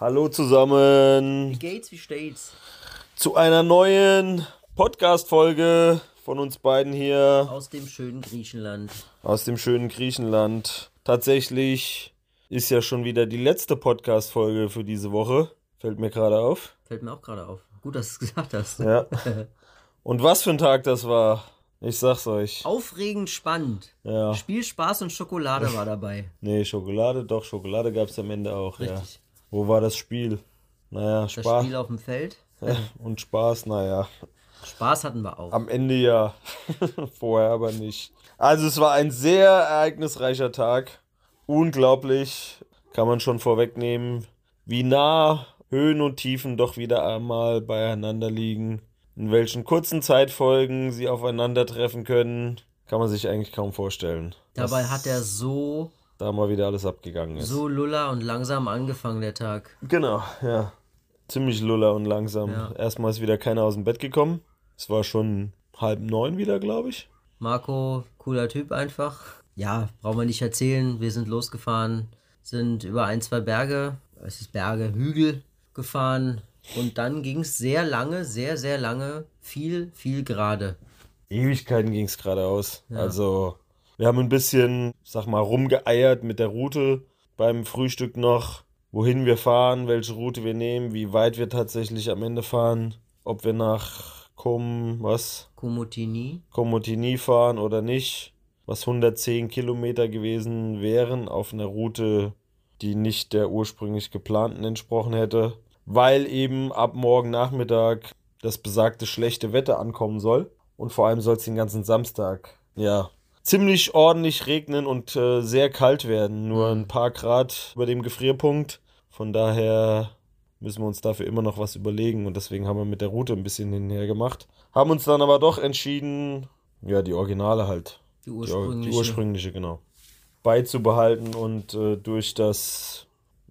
Hallo Wie zusammen geht's, wie steht's? zu einer neuen Podcast-Folge von uns beiden hier Aus dem schönen Griechenland. aus dem schönen Griechenland. Tatsächlich ist ja schon wieder die letzte Podcast-Folge für diese Woche. Fällt mir gerade auf. Fällt mir auch gerade auf. Gut, dass du es gesagt hast. Ja. Und was für ein Tag das war. Ich sag's euch. Aufregend spannend. Ja. Spiel, Spaß und Schokolade war dabei. Nee, Schokolade, doch, Schokolade gab's am Ende auch. Ja. Wo war das Spiel? Naja, Das Spaß. Spiel auf dem Feld. Und Spaß, naja. Spaß hatten wir auch. Am Ende ja. Vorher aber nicht. Also es war ein sehr ereignisreicher Tag. Unglaublich. Kann man schon vorwegnehmen, wie nah Höhen und Tiefen doch wieder einmal beieinander liegen. In welchen kurzen Zeitfolgen sie aufeinandertreffen können, kann man sich eigentlich kaum vorstellen. Dabei dass hat er so, da mal wieder alles abgegangen ist. so luller und langsam angefangen, der Tag. Genau, ja. Ziemlich luller und langsam. Ja. Erstmal ist wieder keiner aus dem Bett gekommen. Es war schon halb neun wieder, glaube ich. Marco, cooler Typ einfach. Ja, brauchen wir nicht erzählen. Wir sind losgefahren, sind über ein, zwei Berge, es ist Berge, Hügel gefahren. Und dann ging es sehr lange, sehr, sehr lange, viel, viel gerade. Ewigkeiten ging es geradeaus. Also, wir haben ein bisschen, sag mal, rumgeeiert mit der Route beim Frühstück noch, wohin wir fahren, welche Route wir nehmen, wie weit wir tatsächlich am Ende fahren, ob wir nach Com, was? Komotini. Komotini fahren oder nicht, was 110 Kilometer gewesen wären auf einer Route, die nicht der ursprünglich geplanten entsprochen hätte, weil eben ab morgen Nachmittag das besagte schlechte Wetter ankommen soll und vor allem soll es den ganzen Samstag, ja, ziemlich ordentlich regnen und äh, sehr kalt werden, nur ein paar Grad über dem Gefrierpunkt. Von daher müssen wir uns dafür immer noch was überlegen und deswegen haben wir mit der Route ein bisschen hinher gemacht. Haben uns dann aber doch entschieden, ja, die Originale halt. Die ursprüngliche. die ursprüngliche, genau. Beizubehalten und äh, durch das,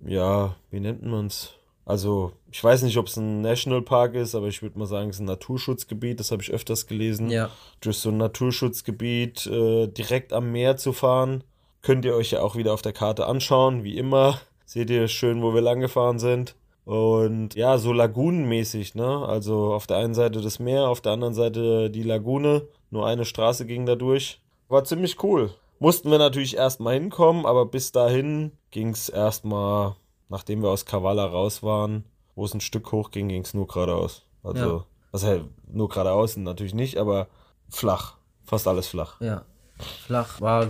ja, wie nennt man es? Also, ich weiß nicht, ob es ein Nationalpark ist, aber ich würde mal sagen, es ist ein Naturschutzgebiet, das habe ich öfters gelesen. Ja, Durch so ein Naturschutzgebiet äh, direkt am Meer zu fahren, könnt ihr euch ja auch wieder auf der Karte anschauen, wie immer. Seht ihr schön, wo wir lang gefahren sind. Und ja, so lagunenmäßig, ne? Also auf der einen Seite das Meer, auf der anderen Seite die Lagune. Nur eine Straße ging da durch. War ziemlich cool. Mussten wir natürlich erstmal hinkommen, aber bis dahin ging es erstmal, nachdem wir aus Kavala raus waren, wo es ein Stück hoch ging, ging es nur geradeaus. Also, Ja. halt nur geradeaus natürlich nicht, aber flach. Fast alles flach. ja. Flach war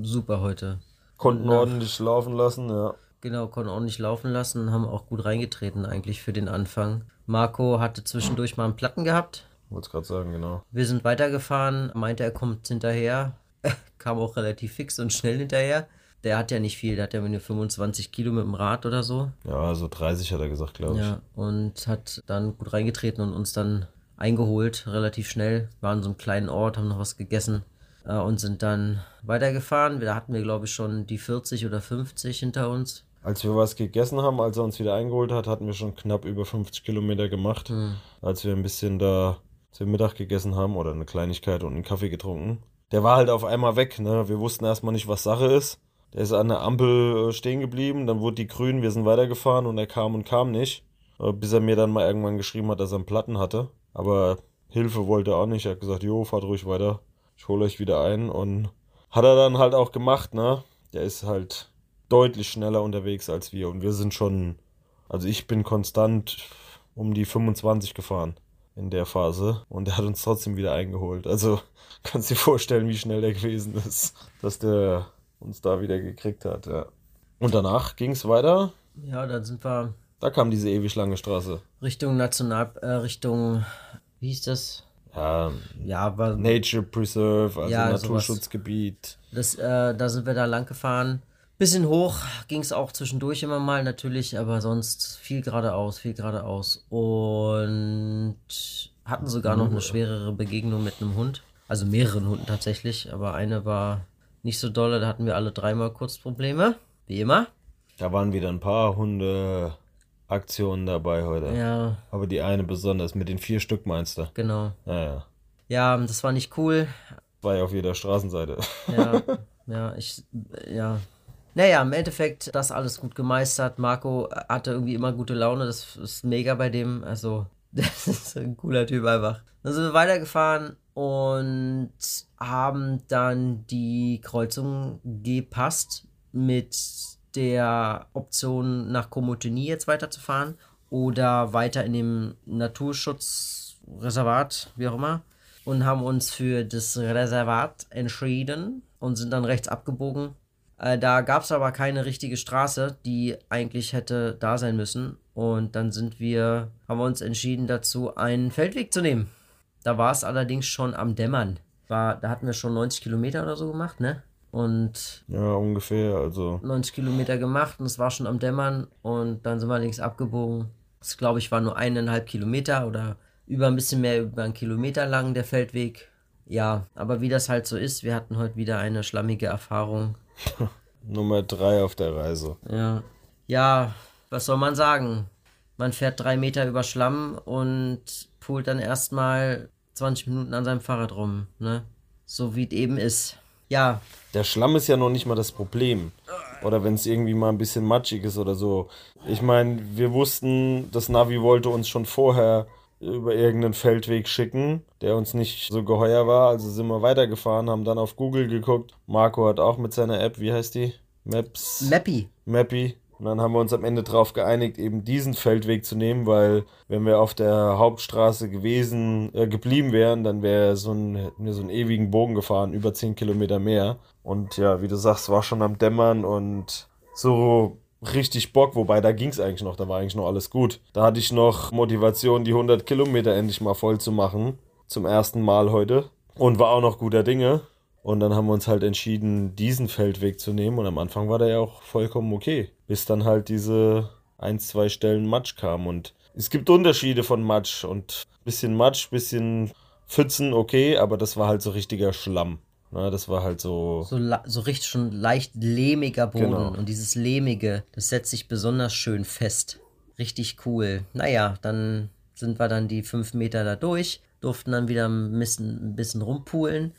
super heute. Konnten Nach- ordentlich laufen lassen, ja. Genau, konnten ordentlich laufen lassen, haben auch gut reingetreten eigentlich für den Anfang. Marco hatte zwischendurch mal einen Platten gehabt. Wollte gerade sagen, genau. Wir sind weitergefahren, meinte er kommt hinterher. Kam auch relativ fix und schnell hinterher. Der hat ja nicht viel, der hat ja nur 25 Kilo mit dem Rad oder so. Ja, so 30 hat er gesagt, glaube ich. Ja, und hat dann gut reingetreten und uns dann eingeholt, relativ schnell. Waren in so einem kleinen Ort, haben noch was gegessen äh, und sind dann weitergefahren. Da hatten wir, glaube ich, schon die 40 oder 50 hinter uns. Als wir was gegessen haben, als er uns wieder eingeholt hat, hatten wir schon knapp über 50 Kilometer gemacht. Hm. Als wir ein bisschen da zum Mittag gegessen haben oder eine Kleinigkeit und einen Kaffee getrunken. Der war halt auf einmal weg, ne? Wir wussten erstmal nicht, was Sache ist. Der ist an der Ampel äh, stehen geblieben, dann wurde die grün, wir sind weitergefahren und er kam und kam nicht. Äh, Bis er mir dann mal irgendwann geschrieben hat, dass er einen Platten hatte. Aber Hilfe wollte er auch nicht. Er hat gesagt, jo, fahrt ruhig weiter. Ich hole euch wieder ein. Und hat er dann halt auch gemacht, ne? Der ist halt deutlich schneller unterwegs als wir. Und wir sind schon, also ich bin konstant um die 25 gefahren in der Phase. Und er hat uns trotzdem wieder eingeholt. Also kannst dir vorstellen, wie schnell der gewesen ist, dass der uns da wieder gekriegt hat, ja. Und danach ging es weiter. Ja, dann sind wir Da kam diese ewig lange Straße. Richtung National, äh, Richtung, wie hieß das? Ja, Ja, war, Nature Preserve, also Ja. Naturschutzgebiet. das, äh, da sind wir da lang gefahren. Bisschen hoch ging es auch zwischendurch immer mal natürlich, aber sonst viel geradeaus, viel geradeaus. Und hatten sogar noch eine schwerere Begegnung mit einem Hund. Also mehreren Hunden tatsächlich, aber eine war nicht so dolle, da hatten wir alle dreimal kurz Probleme. Wie immer. Da waren wieder ein paar Hunde-Aktionen dabei heute. Ja, Aber die eine besonders, mit den vier Stück meinst du? genau. Ja, ja. Ja, das war nicht cool. Zwei auf jeder Straßenseite. Ja, ja, ich, ja. Naja, im Endeffekt das alles gut gemeistert. Marco hatte irgendwie immer gute Laune. Das ist mega bei dem. Also, das ist ein cooler Typ einfach. Dann sind wir weitergefahren und haben dann die Kreuzung gepasst mit der Option nach Komotini jetzt weiterzufahren oder weiter in dem Naturschutzreservat, wie auch immer, und haben uns für das Reservat entschieden und sind dann rechts abgebogen. Äh, da gab es aber keine richtige Straße, die eigentlich hätte da sein müssen. Und dann sind wir, haben wir uns entschieden dazu, einen Feldweg zu nehmen. Da war es allerdings schon am Dämmern. War, da hatten wir schon 90 Kilometer oder so gemacht, ne? Und Ja, ungefähr. Also, 90 Kilometer gemacht und es war schon am Dämmern und dann sind wir links abgebogen. Das glaube ich war nur eineinhalb Kilometer oder über ein bisschen mehr über einen Kilometer lang der Feldweg. Ja, aber wie das halt so ist, wir hatten heute wieder eine schlammige Erfahrung. Nummer drei auf der Reise. Ja, ja, was soll man sagen? Man fährt drei Meter über Schlamm und pult dann erstmal 20 Minuten an seinem Fahrrad rum, ne? So wie es eben ist. Ja, Der Schlamm ist ja noch nicht mal das Problem. Oder wenn es irgendwie mal ein bisschen matschig ist oder so. Ich meine, wir wussten, das Navi wollte uns schon vorher über irgendeinen Feldweg schicken, der uns nicht so geheuer war. Also sind wir weitergefahren, haben dann auf Google geguckt. Marco hat auch mit seiner App, wie heißt die? Maps. Mappy. Mappy. Und dann haben wir uns am Ende darauf geeinigt, eben diesen Feldweg zu nehmen, weil wenn wir auf der Hauptstraße gewesen, äh, geblieben wären, dann wäre so ein, hätten wir so einen ewigen Bogen gefahren, über 10 Kilometer mehr. Und ja, wie du sagst, war schon am Dämmern und so richtig Bock, wobei da ging es eigentlich noch, da war eigentlich noch alles gut. Da hatte ich noch Motivation, die 100 Kilometer endlich mal voll zu machen, zum ersten Mal heute. Und war auch noch guter Dinge. Und dann haben wir uns halt entschieden, diesen Feldweg zu nehmen. Und am Anfang war der ja auch vollkommen okay. Bis dann halt diese ein, zwei Stellen Matsch kam. Und es gibt Unterschiede von Matsch. Und bisschen Matsch, bisschen Pfützen, okay. Aber das war halt so richtiger Schlamm. Na, das war halt so. So, so richtig schon leicht lehmiger Boden. Genau. Und dieses lehmige, das setzt sich besonders schön fest. Richtig cool. Naja, dann sind wir dann die fünf Meter da durch, durften dann wieder ein bisschen, ein bisschen rumpulen.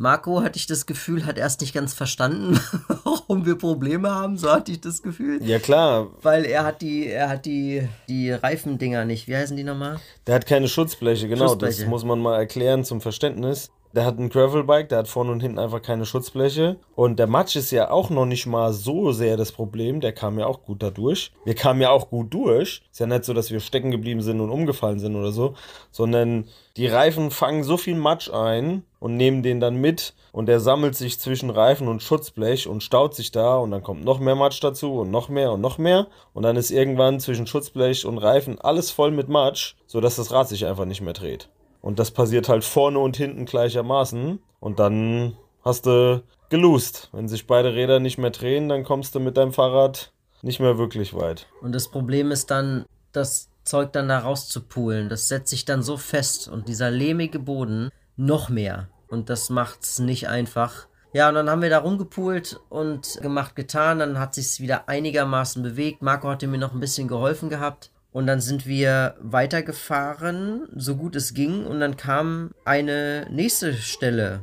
Marco, hatte ich das Gefühl, hat erst nicht ganz verstanden, warum wir Probleme haben. So hatte ich das Gefühl. Ja klar, Weil er hat die, er hat die, die Reifendinger nicht. Wie heißen die nochmal? der hat keine Schutzbleche, genau. Schutzbleche. Das muss man mal erklären zum Verständnis. Der hat ein Gravelbike, der hat vorne und hinten einfach keine Schutzbleche. Und der Matsch ist ja auch noch nicht mal so sehr das Problem. Der kam ja auch gut da durch. Wir kamen ja auch gut durch. Ist ja nicht so, dass wir stecken geblieben sind und umgefallen sind oder so. Sondern die Reifen fangen so viel Matsch ein und nehmen den dann mit. Und der sammelt sich zwischen Reifen und Schutzblech und staut sich da. Und dann kommt noch mehr Matsch dazu und noch mehr und noch mehr. Und dann ist irgendwann zwischen Schutzblech und Reifen alles voll mit Matsch, sodass das Rad sich einfach nicht mehr dreht. Und das passiert halt vorne und hinten gleichermaßen. Und dann hast du geloost. Wenn sich beide Räder nicht mehr drehen, dann kommst du mit deinem Fahrrad nicht mehr wirklich weit. Und das Problem ist dann, das Zeug dann da rauszupulen. Das setzt sich dann so fest und dieser lehmige Boden noch mehr. Und das macht's nicht einfach. Ja, und dann haben wir da rumgepult und gemacht, getan. Dann hat sich's wieder einigermaßen bewegt. Marco hatte mir noch ein bisschen geholfen gehabt. Und dann sind wir weitergefahren, so gut es ging. Und dann kam eine nächste Stelle.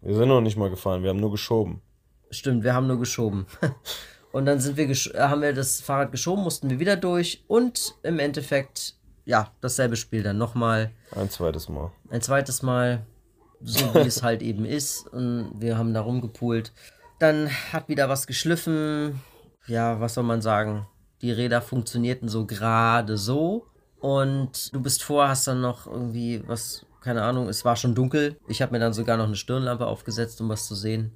Wir sind noch nicht mal gefahren, wir haben nur geschoben. Stimmt, wir haben nur geschoben. Und dann sind wir äh, haben wir das Fahrrad geschoben, mussten wir wieder durch und im Endeffekt, ja, dasselbe Spiel dann nochmal. Ein zweites Mal. Ein zweites Mal, so wie es halt eben ist. Und wir haben da rumgepult. Dann hat wieder was geschliffen. Ja, was soll man sagen? Die Räder funktionierten so gerade so. Und du bist vor, hast dann noch irgendwie was, keine Ahnung, es war schon dunkel. Ich habe mir dann sogar noch eine Stirnlampe aufgesetzt, um was zu sehen.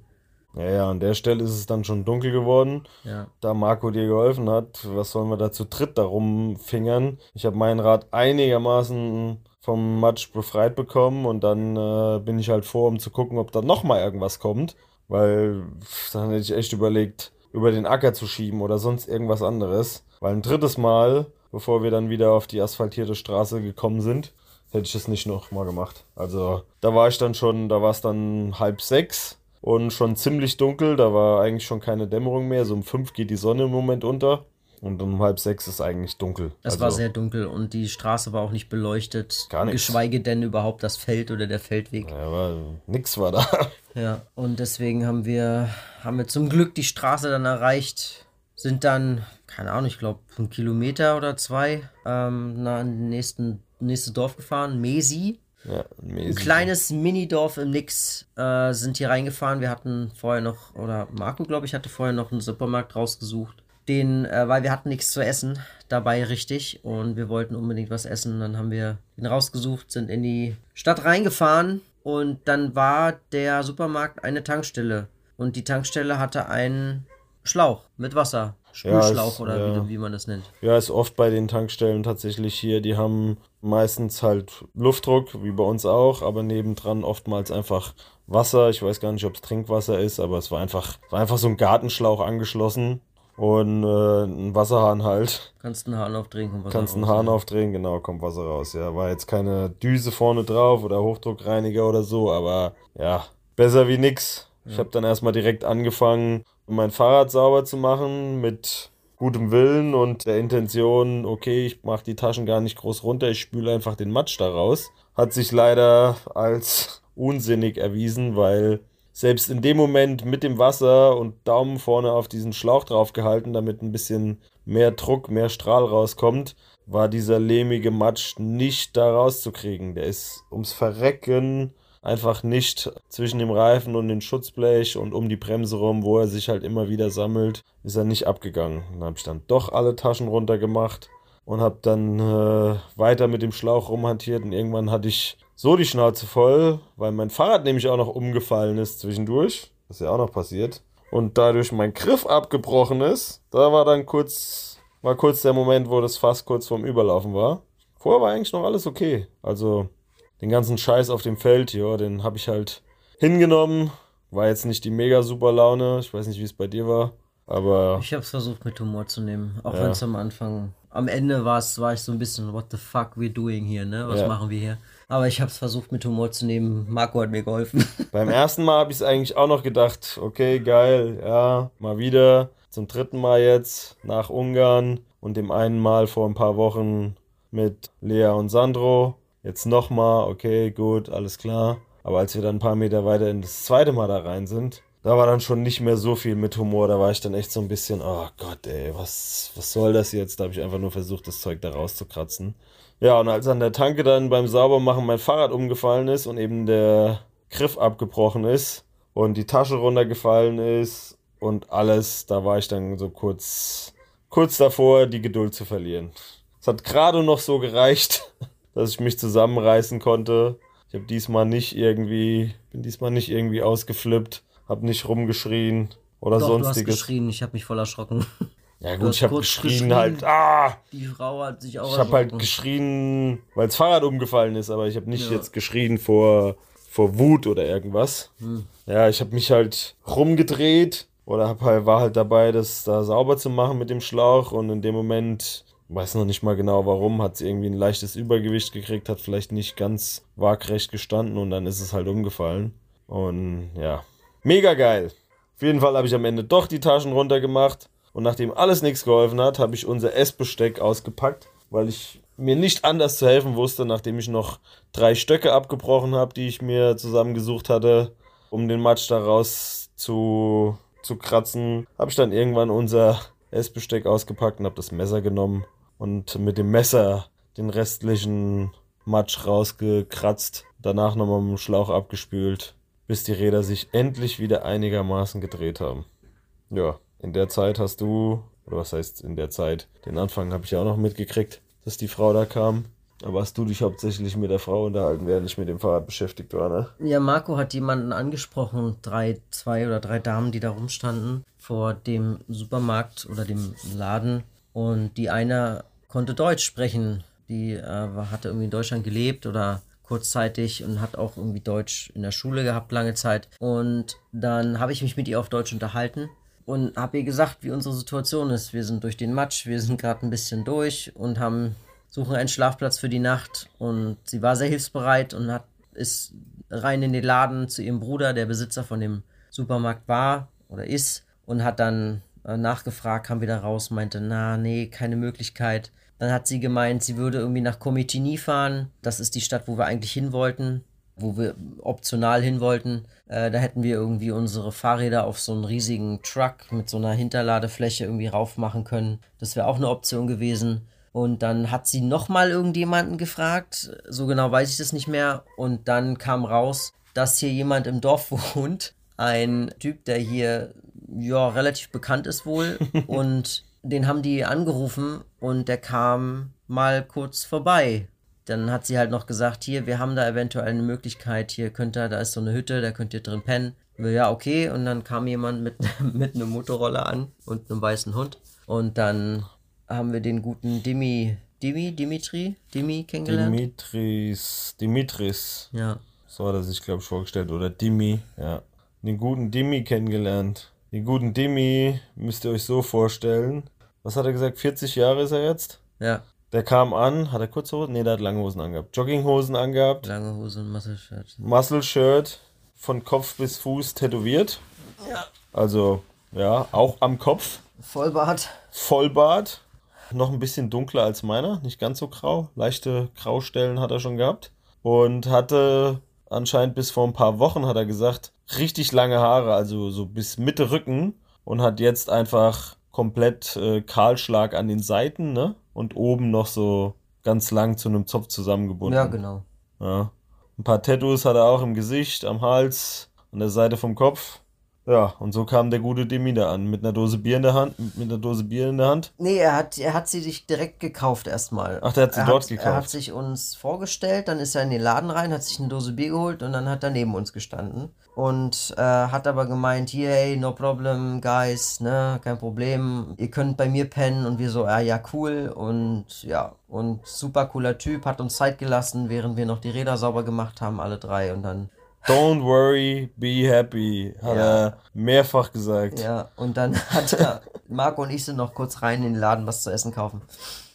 Ja, ja, an der Stelle ist es dann schon dunkel geworden. Ja. Da Marco dir geholfen hat, was sollen wir da zu dritt darum fingern? Ich habe mein Rad einigermaßen vom Matsch befreit bekommen und dann äh, bin ich halt vor, um zu gucken, ob da nochmal irgendwas kommt. Weil pff, dann hätte ich echt überlegt, über den Acker zu schieben oder sonst irgendwas anderes. Weil ein drittes Mal, bevor wir dann wieder auf die asphaltierte Straße gekommen sind, hätte ich es nicht noch mal gemacht. Also da war ich dann schon, da war es dann halb sechs und schon ziemlich dunkel. Da war eigentlich schon keine Dämmerung mehr. So um fünf geht die Sonne im Moment unter. Und um halb sechs ist eigentlich dunkel. Es also, war sehr dunkel und die Straße war auch nicht beleuchtet. Gar nichts. Geschweige denn überhaupt das Feld oder der Feldweg. Ja, aber nix war da. Ja, und deswegen haben wir, haben wir zum Glück die Straße dann erreicht. Sind dann, keine Ahnung, ich glaube, einen Kilometer oder zwei ähm, nach dem nächsten, nächste Dorf gefahren. Mesi. Ja, Ein mäßig. kleines Minidorf im Nix äh, sind hier reingefahren. Wir hatten vorher noch, oder Marco, glaube ich, hatte vorher noch einen Supermarkt rausgesucht. Den, äh, weil wir hatten nichts zu essen dabei richtig und wir wollten unbedingt was essen. Dann haben wir den rausgesucht, sind in die Stadt reingefahren und dann war der Supermarkt eine Tankstelle. Und die Tankstelle hatte einen Schlauch mit Wasser. Spülschlauch es- oder ja. wie, wie man das nennt. Ja, ist oft bei den Tankstellen tatsächlich hier. Die haben meistens halt Luftdruck, wie bei uns auch, aber nebendran oftmals einfach Wasser. Ich weiß gar nicht, ob es Trinkwasser ist, aber es war einfach, war einfach so ein Gartenschlauch angeschlossen und äh, ein Wasserhahn halt. Kannst einen Hahn aufdrehen. kommt Wasser Kannst einen raus, Hahn ja. aufdrehen, genau, kommt Wasser raus. Ja, war jetzt keine Düse vorne drauf oder Hochdruckreiniger oder so, aber ja, besser wie nix. Ich habe dann erstmal direkt angefangen, mein Fahrrad sauber zu machen mit gutem Willen und der Intention, okay, ich mache die Taschen gar nicht groß runter, ich spüle einfach den Matsch da raus. Hat sich leider als unsinnig erwiesen, weil selbst in dem Moment mit dem Wasser und Daumen vorne auf diesen Schlauch drauf gehalten, damit ein bisschen mehr Druck, mehr Strahl rauskommt, war dieser lehmige Matsch nicht da rauszukriegen. Der ist ums Verrecken einfach nicht zwischen dem Reifen und dem Schutzblech und um die Bremse rum, wo er sich halt immer wieder sammelt, ist er nicht abgegangen. Dann habe ich dann doch alle Taschen runtergemacht und habe dann äh, weiter mit dem Schlauch rumhantiert und irgendwann hatte ich so die Schnauze voll, weil mein Fahrrad nämlich auch noch umgefallen ist zwischendurch. Das ist ja auch noch passiert. Und dadurch mein Griff abgebrochen ist, da war dann kurz, war kurz der Moment, wo das Fass kurz vorm Überlaufen war. Vorher war eigentlich noch alles okay. Also den ganzen Scheiß auf dem Feld, ja, den habe ich halt hingenommen. War jetzt nicht die mega super Laune. Ich weiß nicht, wie es bei dir war. Aber Ich habe es versucht mit Humor zu nehmen, auch Ja. wenn es am Anfang, am Ende war es, war ich so ein bisschen, what the fuck we doing here, ne? Was Ja. machen wir hier? Aber ich habe es versucht mit Humor zu nehmen. Marco hat mir geholfen. beim ersten Mal habe ich es eigentlich auch noch gedacht, okay, geil, ja, mal wieder. Zum dritten Mal jetzt nach Ungarn und dem einen Mal vor ein paar Wochen mit Lea und Sandro. Jetzt nochmal, okay, gut, alles klar. Aber als wir dann ein paar Meter weiter in das zweite Mal da rein sind, da war dann schon nicht mehr so viel mit Humor. Da war ich dann echt so ein bisschen, oh Gott, ey, was, was soll das jetzt? Da habe ich einfach nur versucht, das Zeug da rauszukratzen. Ja, und als an der Tanke dann beim Saubermachen mein Fahrrad umgefallen ist und eben der Griff abgebrochen ist und die Tasche runtergefallen ist und alles, da war ich dann so kurz, kurz davor, die Geduld zu verlieren. Es hat gerade noch so gereicht, dass ich mich zusammenreißen konnte. Ich habe diesmal nicht irgendwie, bin diesmal nicht irgendwie ausgeflippt, habe nicht rumgeschrien oder Doch, du hast sonstiges. geschrien, ich habe mich voll erschrocken. Ja gut, ich habe geschrien, geschrien. halt, ah! Die Frau hat sich auch Ich habe halt geschrien, weil das Fahrrad umgefallen ist, aber ich habe nicht Ja. jetzt geschrien vor, vor Wut oder irgendwas. Hm. Ja, ich habe mich halt rumgedreht oder hab halt, war halt dabei, das da sauber zu machen mit dem Schlauch und in dem Moment, weiß noch nicht mal genau warum, hat sie irgendwie ein leichtes Übergewicht gekriegt, hat vielleicht nicht ganz waagrecht gestanden und dann ist es halt umgefallen. Und ja, mega geil. Auf jeden Fall habe ich am Ende doch die Taschen runtergemacht. Und nachdem alles nichts geholfen hat, habe ich unser Essbesteck ausgepackt, weil ich mir nicht anders zu helfen wusste, nachdem ich noch drei Stöcke abgebrochen habe, die ich mir zusammengesucht hatte, um den Matsch daraus zu, zu kratzen, habe ich dann irgendwann unser Essbesteck ausgepackt und habe das Messer genommen und mit dem Messer den restlichen Matsch rausgekratzt, danach nochmal mit dem Schlauch abgespült, bis die Räder sich endlich wieder einigermaßen gedreht haben. Ja, in der Zeit hast du, oder was heißt in der Zeit, den Anfang habe ich ja auch noch mitgekriegt, dass die Frau da kam. Aber hast du dich hauptsächlich mit der Frau unterhalten, während ich mit dem Fahrrad beschäftigt war, ne? Ja, Marco hat jemanden angesprochen, drei, zwei oder drei Damen, die da rumstanden vor dem Supermarkt oder dem Laden. Und die eine konnte Deutsch sprechen. Die äh, hatte irgendwie in Deutschland gelebt oder kurzzeitig und hat auch irgendwie Deutsch in der Schule gehabt lange Zeit. Und dann habe ich mich mit ihr auf Deutsch unterhalten. und habe ihr gesagt, wie unsere Situation ist. Wir sind durch den Matsch, wir sind gerade ein bisschen durch und haben suchen einen Schlafplatz für die Nacht. Und sie war sehr hilfsbereit und hat ist rein in den Laden zu ihrem Bruder, der Besitzer von dem Supermarkt war oder ist, und hat dann äh, nachgefragt, kam wieder raus, meinte, na, nee, keine Möglichkeit. Dann hat sie gemeint, sie würde irgendwie nach Comitini fahren. Das ist die Stadt, wo wir eigentlich hin wollten wo wir optional hin wollten. Äh, da hätten wir irgendwie unsere Fahrräder auf so einen riesigen Truck mit so einer Hinterladefläche irgendwie raufmachen können. Das wäre auch eine Option gewesen. Und dann hat sie nochmal irgendjemanden gefragt. So genau weiß ich das nicht mehr. Und dann kam raus, dass hier jemand im Dorf wohnt. Ein Typ, der hier ja relativ bekannt ist wohl. und den haben die angerufen und der kam mal kurz vorbei dann hat sie halt noch gesagt, hier, wir haben da eventuell eine Möglichkeit, hier könnt ihr, da ist so eine Hütte, da könnt ihr drin pennen. Ja, okay. Und dann kam jemand mit, mit einem Motorroller an und einem weißen Hund. Und dann haben wir den guten Dimi, Dimi, Dimitri, Dimi kennengelernt. Dimitris, Dimitris. Ja. So hat er sich, glaube ich, vorgestellt. Oder Dimi, ja. Den guten Dimi kennengelernt. Den guten Dimi müsst ihr euch so vorstellen. Was hat er gesagt? 40 Jahre ist er jetzt? Ja. Der kam an, hat er kurze Hosen? Ne, der hat lange Hosen angehabt. Jogginghosen angehabt. Lange Hose und Muscle Shirt. Muscle Shirt von Kopf bis Fuß tätowiert. Ja. Also, ja, auch am Kopf. Vollbart. Vollbart. Noch ein bisschen dunkler als meiner, nicht ganz so grau. Leichte Graustellen hat er schon gehabt. Und hatte anscheinend bis vor ein paar Wochen, hat er gesagt, richtig lange Haare, also so bis Mitte Rücken. Und hat jetzt einfach komplett äh, Kahlschlag an den Seiten, ne? Und oben noch so ganz lang zu einem Zopf zusammengebunden. Ja, genau. Ja. Ein paar Tattoos hat er auch im Gesicht, am Hals, an der Seite vom Kopf. Ja, und so kam der gute Demi da an, mit einer Dose Bier in der Hand, mit einer Dose Bier in der Hand. Nee, er hat, er hat sie sich direkt gekauft erstmal. Ach, der hat sie er dort hat, gekauft. Er hat sich uns vorgestellt, dann ist er in den Laden rein, hat sich eine Dose Bier geholt und dann hat er neben uns gestanden. Und äh, hat aber gemeint, hey, no problem, guys, ne, kein Problem, ihr könnt bei mir pennen und wir so, ja, ja, cool und ja, und super cooler Typ, hat uns Zeit gelassen, während wir noch die Räder sauber gemacht haben, alle drei und dann Don't worry, be happy, hat Ja. er mehrfach gesagt. Ja, und dann hat er, Marco und ich sind noch kurz rein in den Laden was zu essen kaufen.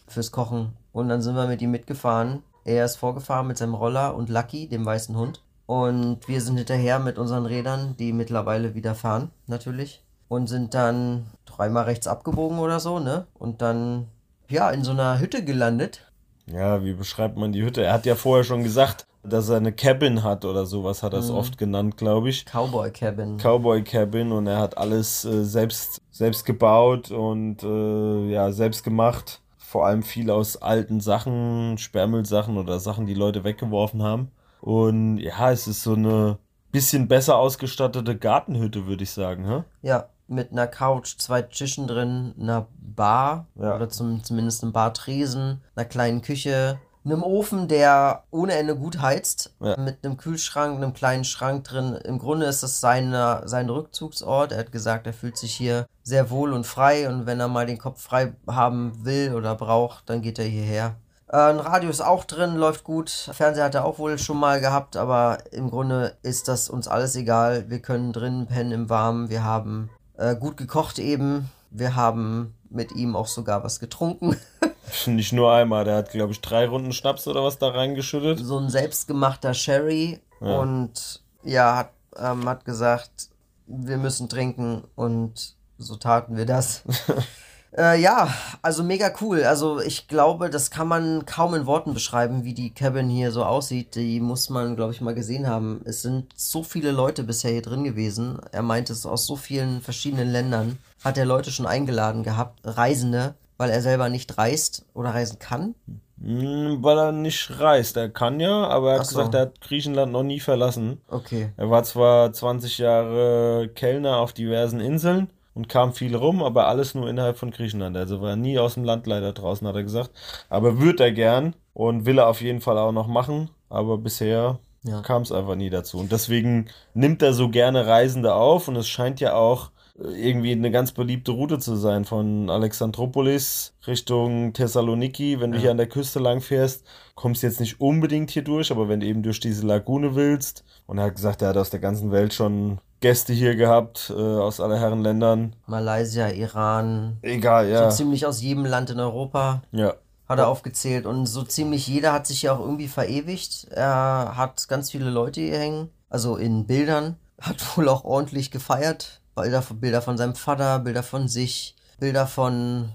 Fürs Kochen. Und dann sind wir mit ihm mitgefahren. Er ist vorgefahren mit seinem Roller und Lucky, dem weißen Hund. Und wir sind hinterher mit unseren Rädern, die mittlerweile wieder fahren, natürlich. Und sind dann dreimal rechts abgebogen oder so, ne? Und dann, ja, in so einer Hütte gelandet. Ja, wie beschreibt man die Hütte? Er hat ja vorher schon gesagt, dass er eine Cabin hat oder sowas, hat er Mhm. es oft genannt, glaube ich. Cowboy Cabin. Cowboy Cabin und er hat alles äh, selbst, selbst gebaut und äh, ja, selbst gemacht. Vor allem viel aus alten Sachen, Sperrmüllsachen oder Sachen, die Leute weggeworfen haben. Und ja, es ist so eine bisschen besser ausgestattete Gartenhütte, würde ich sagen. Hä? Ja, mit einer Couch, zwei Tischen drin, einer Bar Ja. oder zum, zumindest einem Bartresen, einer kleinen Küche, einem Ofen, der ohne Ende gut heizt, Ja. mit einem Kühlschrank, einem kleinen Schrank drin. Im Grunde ist das seine, sein Rückzugsort. Er hat gesagt, er fühlt sich hier sehr wohl und frei und wenn er mal den Kopf frei haben will oder braucht, dann geht er hierher. Äh, Ein Radio ist auch drin, läuft gut. Fernseher hat er auch wohl schon mal gehabt, aber im Grunde ist das uns alles egal. Wir können drinnen pennen im Warmen. Wir haben äh, gut gekocht eben. Wir haben mit ihm auch sogar was getrunken. Nicht nur einmal, der hat, glaube ich, drei Runden Schnaps oder was da reingeschüttet. so ein selbstgemachter Sherry. Ja. Und ja, hat, ähm, hat gesagt, wir müssen trinken und so taten wir das. Äh, ja, also mega cool. Also ich glaube, das kann man kaum in Worten beschreiben, wie die Cabin hier so aussieht. Die muss man, glaube ich, mal gesehen haben. Es sind so viele Leute bisher hier drin gewesen. Er meinte es aus so vielen verschiedenen Ländern. Hat er Leute schon eingeladen gehabt, Reisende, weil er selber nicht reist oder reisen kann. Hm, weil er nicht reist. Er kann ja, aber er hat so. gesagt, er hat Griechenland noch nie verlassen. Okay. Er war zwar 20 Jahre Kellner auf diversen Inseln und kam viel rum, aber alles nur innerhalb von Griechenland. Also war nie aus dem Land leider draußen, hat er gesagt. Aber würde er gern und will er auf jeden Fall auch noch machen. Aber bisher Ja. kam es einfach nie dazu. Und deswegen nimmt er so gerne Reisende auf und es scheint ja auch äh, irgendwie eine ganz beliebte Route zu sein von Alexandropolis Richtung Thessaloniki. Wenn du Ja. hier an der Küste lang fährst, kommst du jetzt nicht unbedingt hier durch, aber wenn du eben durch diese Lagune willst, und er hat gesagt, er hat aus der ganzen Welt schon Gäste hier gehabt äh, aus aller Herren Ländern. Malaysia, Iran. Egal, ja. So ziemlich aus jedem Land in Europa. Ja. Hat er aufgezählt. Und so ziemlich jeder hat sich ja auch irgendwie verewigt. Er hat ganz viele Leute hier hängen. Also in Bildern. Hat wohl auch ordentlich gefeiert. Bilder, Bilder von seinem Vater, Bilder von sich, Bilder von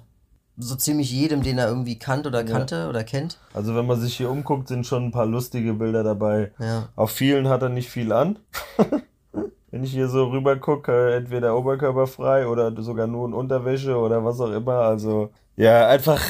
so ziemlich jedem, den er irgendwie kannt oder kannte ja. oder kennt. Also wenn man sich hier umguckt, sind schon ein paar lustige Bilder dabei. Ja. Auf vielen hat er nicht viel an. wenn ich hier so rüber gucke, entweder oberkörperfrei oder sogar nur in Unterwäsche oder was auch immer. Also ja, einfach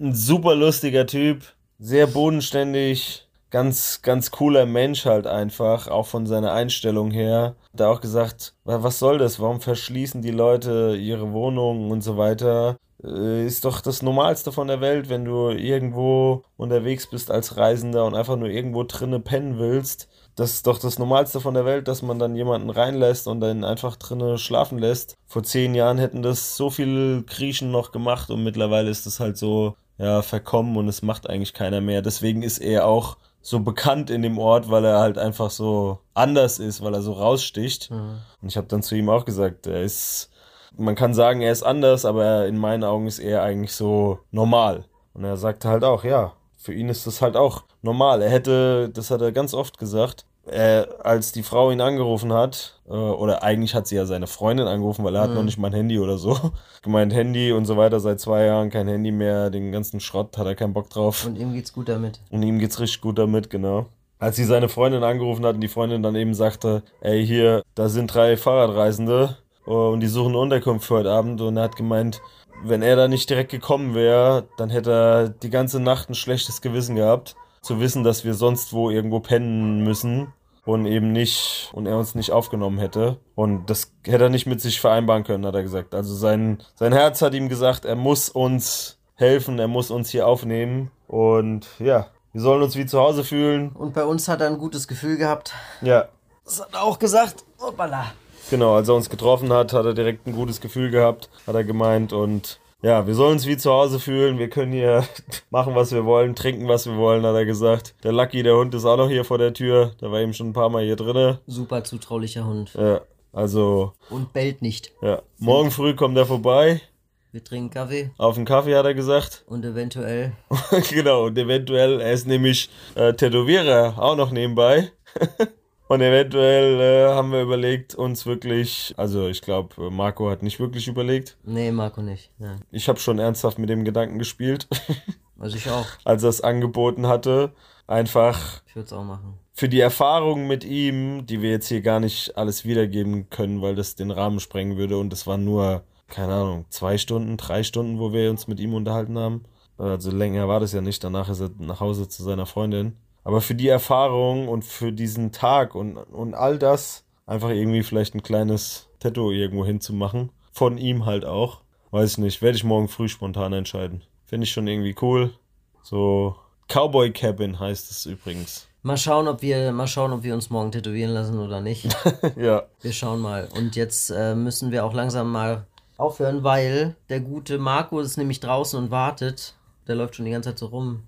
ein super lustiger Typ, sehr bodenständig, ganz, ganz cooler Mensch halt einfach, auch von seiner Einstellung her. Er auch gesagt, was soll das? Warum verschließen die Leute ihre Wohnungen und so weiter? Äh, ist doch das Normalste von der Welt, wenn du irgendwo unterwegs bist als Reisender und einfach nur irgendwo drinnen pennen willst. Das ist doch das Normalste von der Welt, dass man dann jemanden reinlässt und dann einfach drinnen schlafen lässt. Vor zehn Jahren hätten das so viele Griechen noch gemacht und mittlerweile ist das halt so, ja, verkommen und es macht eigentlich keiner mehr. Deswegen ist er auch so bekannt in dem Ort, weil er halt einfach so anders ist, weil er so raussticht. Mhm. Und ich habe dann zu ihm auch gesagt, er ist man kann sagen, er ist anders, aber in meinen Augen ist er eigentlich so normal. Und er sagte halt auch, ja, für ihn ist das halt auch normal. Er hätte, das hat er ganz oft gesagt, er, als die Frau ihn angerufen hat, äh, oder eigentlich hat sie ja seine Freundin angerufen, weil er mhm. hat noch nicht mal ein Handy oder so. Gemeint Handy und so weiter, seit zwei Jahren kein Handy mehr, den ganzen Schrott hat er keinen Bock drauf. Und ihm geht's gut damit. Und ihm geht's richtig gut damit, genau. Als sie seine Freundin angerufen hat und die Freundin dann eben sagte, ey, hier, da sind drei Fahrradreisende, und die suchen eine Unterkunft für heute Abend und er hat gemeint, wenn er da nicht direkt gekommen wäre, dann hätte er die ganze Nacht ein schlechtes Gewissen gehabt, zu wissen, dass wir sonst wo irgendwo pennen müssen und eben nicht und er uns nicht aufgenommen hätte und das hätte er nicht mit sich vereinbaren können, hat er gesagt. Also sein sein Herz hat ihm gesagt, er muss uns helfen, er muss uns hier aufnehmen und ja, wir sollen uns wie zu Hause fühlen. Und bei uns hat er ein gutes Gefühl gehabt. Ja. Das hat er auch gesagt. Hoppala. Genau, als er uns getroffen hat, hat er direkt ein gutes Gefühl gehabt, hat er gemeint. Und ja, wir sollen uns wie zu Hause fühlen. Wir können hier machen, was wir wollen, trinken, was wir wollen, hat er gesagt. Der Lucky, der Hund, ist auch noch hier vor der Tür. Der war eben schon ein paar Mal hier drinne. Super zutraulicher Hund. Ja, also. Und bellt nicht. Ja. Morgen früh kommt er vorbei. Wir trinken Kaffee. Auf den Kaffee hat er gesagt. Und eventuell. genau, und eventuell, er ist nämlich äh, Tätowierer auch noch nebenbei. Und eventuell äh, haben wir überlegt, uns wirklich, also ich glaube, Marco hat nicht wirklich überlegt. Nee, Marco nicht. Ja. Ich habe schon ernsthaft mit dem Gedanken gespielt. Also ich auch. Als er es angeboten hatte. Einfach. Ich würde es auch machen. Für die Erfahrung mit ihm, die wir jetzt hier gar nicht alles wiedergeben können, weil das den Rahmen sprengen würde. Und es waren nur, keine Ahnung, zwei Stunden, drei Stunden, wo wir uns mit ihm unterhalten haben. Also länger war das ja nicht. Danach ist er nach Hause zu seiner Freundin. Aber für die Erfahrung und für diesen Tag und, und all das einfach irgendwie vielleicht ein kleines Tattoo irgendwo hinzumachen. Von ihm halt auch. Weiß ich nicht. Werde ich morgen früh spontan entscheiden. Finde ich schon irgendwie cool. So Cowboy Cabin heißt es übrigens. Mal schauen, ob wir, mal schauen, ob wir uns morgen tätowieren lassen oder nicht. ja. Wir schauen mal. Und jetzt äh, müssen wir auch langsam mal aufhören, weil der gute Marco ist nämlich draußen und wartet. Der läuft schon die ganze Zeit so rum.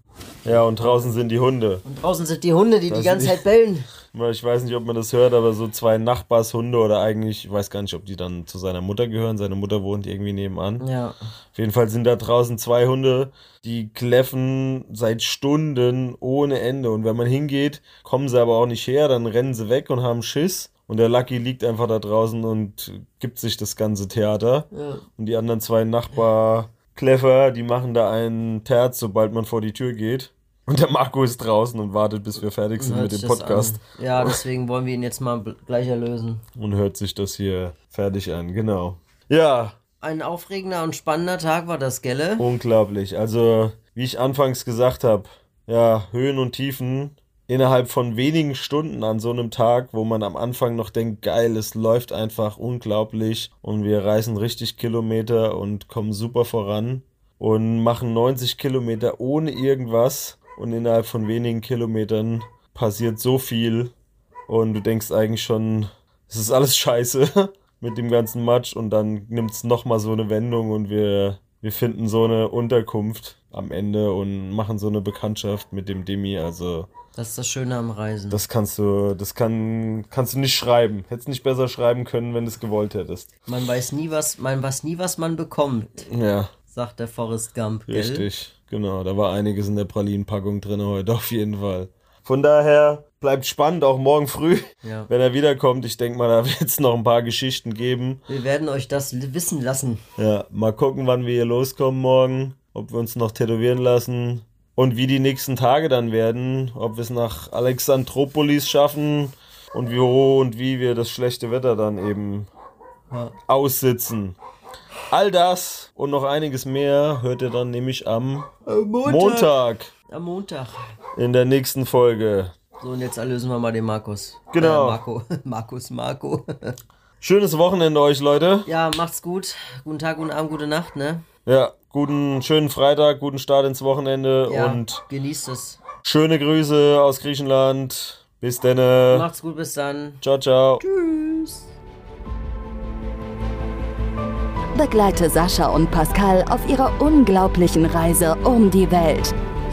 Ja, und draußen sind die Hunde. Und draußen sind die Hunde, die das die ganze Zeit bellen. Ich weiß nicht, ob man das hört, aber so zwei Nachbarshunde oder eigentlich, ich weiß gar nicht, ob die dann zu seiner Mutter gehören. Seine Mutter wohnt irgendwie nebenan. Ja. Auf jeden Fall sind da draußen zwei Hunde, die kläffen seit Stunden ohne Ende. Und wenn man hingeht, kommen sie aber auch nicht her, dann rennen sie weg und haben Schiss. Und der Lucky liegt einfach da draußen und gibt sich das ganze Theater. Ja. Und die anderen zwei Nachbar clever, die machen da einen Terz, sobald man vor die Tür geht. Und der Marco ist draußen und wartet, bis wir fertig sind mit dem Podcast. Ja, deswegen wollen wir ihn jetzt mal gleich erlösen. Und hört sich das hier fertig an, genau. Ja. Ein aufregender und spannender Tag war das, Gelle? Unglaublich. Also, wie ich anfangs gesagt habe, ja, Höhen und Tiefen innerhalb von wenigen Stunden an so einem Tag, wo man am Anfang noch denkt, geil, es läuft einfach unglaublich und wir reisen richtig Kilometer und kommen super voran und machen 90 Kilometer ohne irgendwas und innerhalb von wenigen Kilometern passiert so viel und du denkst eigentlich schon, es ist alles scheiße mit dem ganzen Matsch und dann nimmt es nochmal so eine Wendung und wir, wir finden so eine Unterkunft am Ende und machen so eine Bekanntschaft mit dem Demi. Also Das ist das Schöne am Reisen. das kannst du, das kann, kannst du nicht schreiben. Hättest nicht besser schreiben können, wenn du es gewollt hättest. man weiß nie, was man weiß nie, was man bekommt, Ja, sagt der Forrest Gump. Gell? richtig. Genau, da war einiges in der Pralinenpackung drin heute, auf jeden Fall. Von daher bleibt spannend, auch morgen früh, Ja. wenn er wiederkommt. Ich denke mal, da wird es noch ein paar Geschichten geben. Wir werden euch das wissen lassen. Ja, mal gucken, wann wir hier loskommen morgen, ob wir uns noch tätowieren lassen und wie die nächsten Tage dann werden, ob wir es nach Alexandropolis schaffen und wie wo und wie wir das schlechte Wetter dann eben Ja. aussitzen. All das und noch einiges mehr hört ihr dann nämlich am Montag. Montag Am Montag. in der nächsten Folge. So, und jetzt erlösen wir mal den Markus. Genau. Äh, Marco. Markus, Marco. Schönes Wochenende euch, Leute. ja, macht's gut. Guten Tag, guten Abend, gute Nacht, ne? Ja, guten schönen Freitag, guten Start ins Wochenende Ja, und genießt es. schöne Grüße aus Griechenland. Bis denne. Macht's gut, bis dann. Ciao, ciao. Tschüss. Begleite Sascha und Pascal auf ihrer unglaublichen Reise um die Welt.